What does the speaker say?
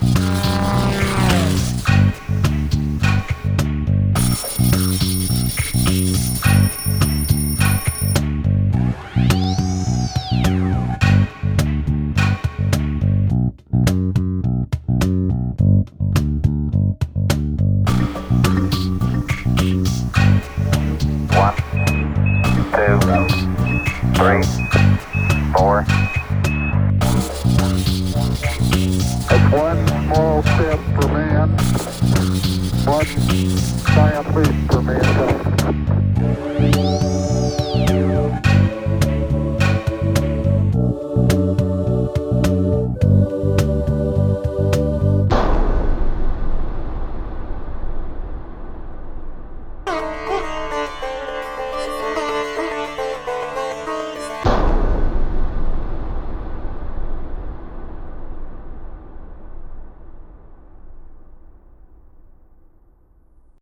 One, two, three. step for man, one giant leap for mankind.